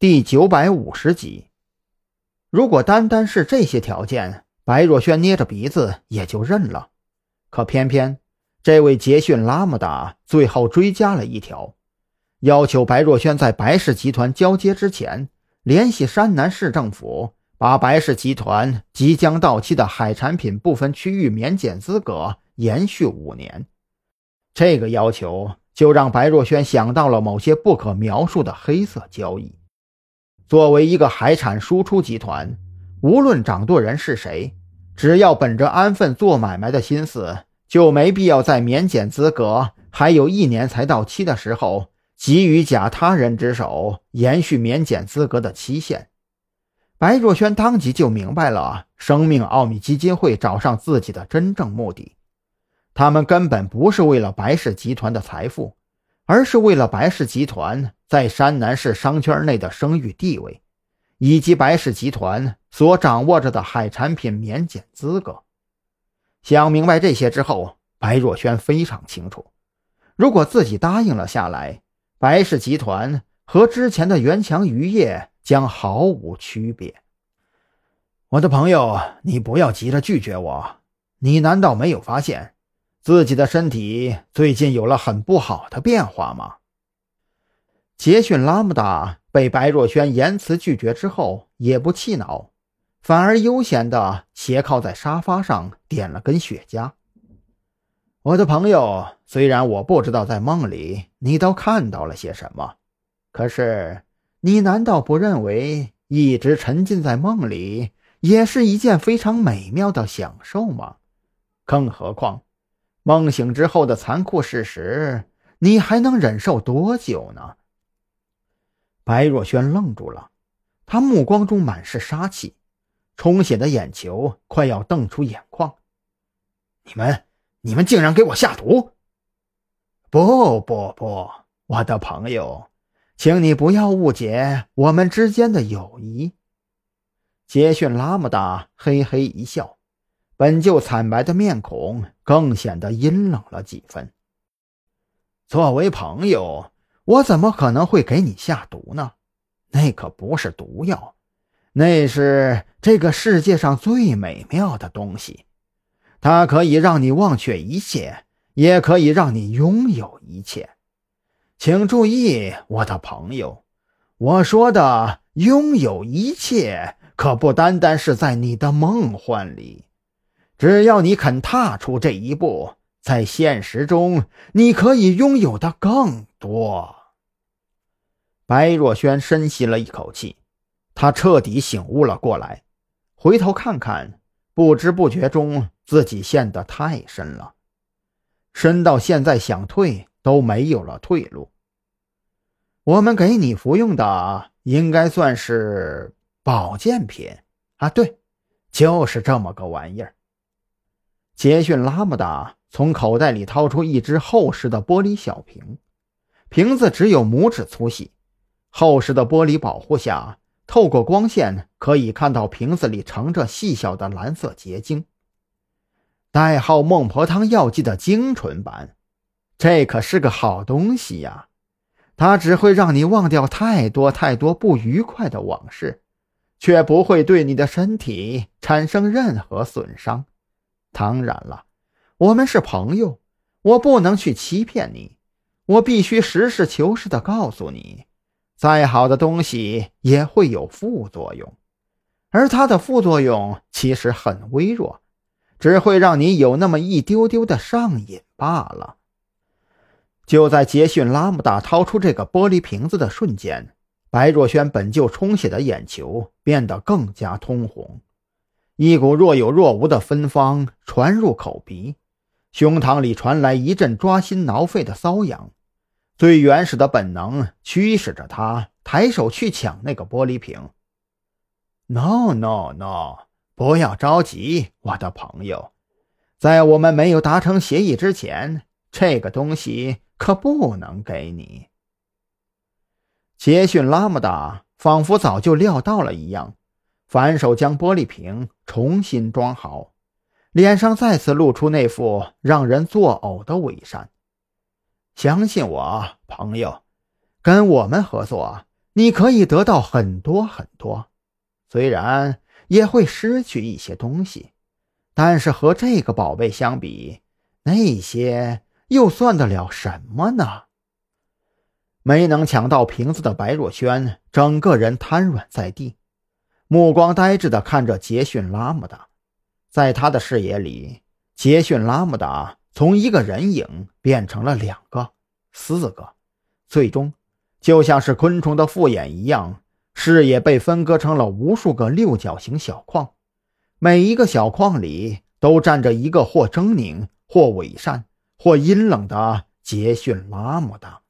第九百五十集。如果单单是这些条件，白若萱捏着鼻子也就认了。可偏偏这位杰逊拉姆达最后追加了一条，要求白若萱在白氏集团交接之前，联系山南市政府，把白氏集团即将到期的海产品部分区域免检资格延续五年。这个要求就让白若萱想到了某些不可描述的黑色交易。作为一个海产输出集团，无论掌舵人是谁，只要本着安分做买卖的心思，就没必要在免检资格还有一年才到期的时候，急于假他人之手延续免检资格的期限。白若萱当即就明白了生命奥秘基金会找上自己的真正目的，他们根本不是为了白氏集团的财富。而是为了白氏集团在山南市商圈内的声誉地位，以及白氏集团所掌握着的海产品免检资格。想明白这些之后，白若萱非常清楚，如果自己答应了下来，白氏集团和之前的元强渔业将毫无区别。我的朋友，你不要急着拒绝我，你难道没有发现？自己的身体最近有了很不好的变化吗？杰逊拉姆达被白若萱言辞拒绝之后，也不气恼，反而悠闲地斜靠在沙发上，点了根雪茄。我的朋友，虽然我不知道在梦里你都看到了些什么，可是你难道不认为一直沉浸在梦里也是一件非常美妙的享受吗？更何况。梦醒之后的残酷事实，你还能忍受多久呢？白若萱愣住了，她目光中满是杀气，充血的眼球快要瞪出眼眶。你们，你们竟然给我下毒！不不不，我的朋友，请你不要误解我们之间的友谊。杰逊拉姆达嘿嘿一笑。本就惨白的面孔更显得阴冷了几分。作为朋友，我怎么可能会给你下毒呢？那可不是毒药，那是这个世界上最美妙的东西。它可以让你忘却一切，也可以让你拥有一切。请注意，我的朋友，我说的拥有一切，可不单单是在你的梦幻里。只要你肯踏出这一步，在现实中，你可以拥有的更多。白若萱深吸了一口气，她彻底醒悟了过来，回头看看，不知不觉中自己陷得太深了，深到现在想退都没有了退路。我们给你服用的应该算是保健品啊，对，就是这么个玩意儿。杰逊拉姆达从口袋里掏出一只厚实的玻璃小瓶，瓶子只有拇指粗细，厚实的玻璃保护下，透过光线可以看到瓶子里盛着细小的蓝色结晶。代号“孟婆汤药剂”的精纯版，这可是个好东西呀！它只会让你忘掉太多太多不愉快的往事，却不会对你的身体产生任何损伤。当然了，我们是朋友，我不能去欺骗你，我必须实事求是的告诉你，再好的东西也会有副作用，而它的副作用其实很微弱，只会让你有那么一丢丢的上瘾罢了。就在杰逊拉姆达掏出这个玻璃瓶子的瞬间，白若萱本就充血的眼球变得更加通红。一股若有若无的芬芳传入口鼻，胸膛里传来一阵抓心挠肺的瘙痒。最原始的本能驱使着他抬手去抢那个玻璃瓶。No no no！不要着急，我的朋友，在我们没有达成协议之前，这个东西可不能给你。杰逊·拉姆达仿佛早就料到了一样。反手将玻璃瓶重新装好，脸上再次露出那副让人作呕的伪善。相信我，朋友，跟我们合作，你可以得到很多很多，虽然也会失去一些东西，但是和这个宝贝相比，那些又算得了什么呢？没能抢到瓶子的白若萱，整个人瘫软在地，目光呆滞地看着杰逊拉姆达。在他的视野里，杰逊拉姆达从一个人影变成了两个、四个，最终。就像是昆虫的复眼一样，视野被分割成了无数个六角形小框，每一个小框里都站着一个或狰狞、或伪善、或阴冷的杰逊拉姆达。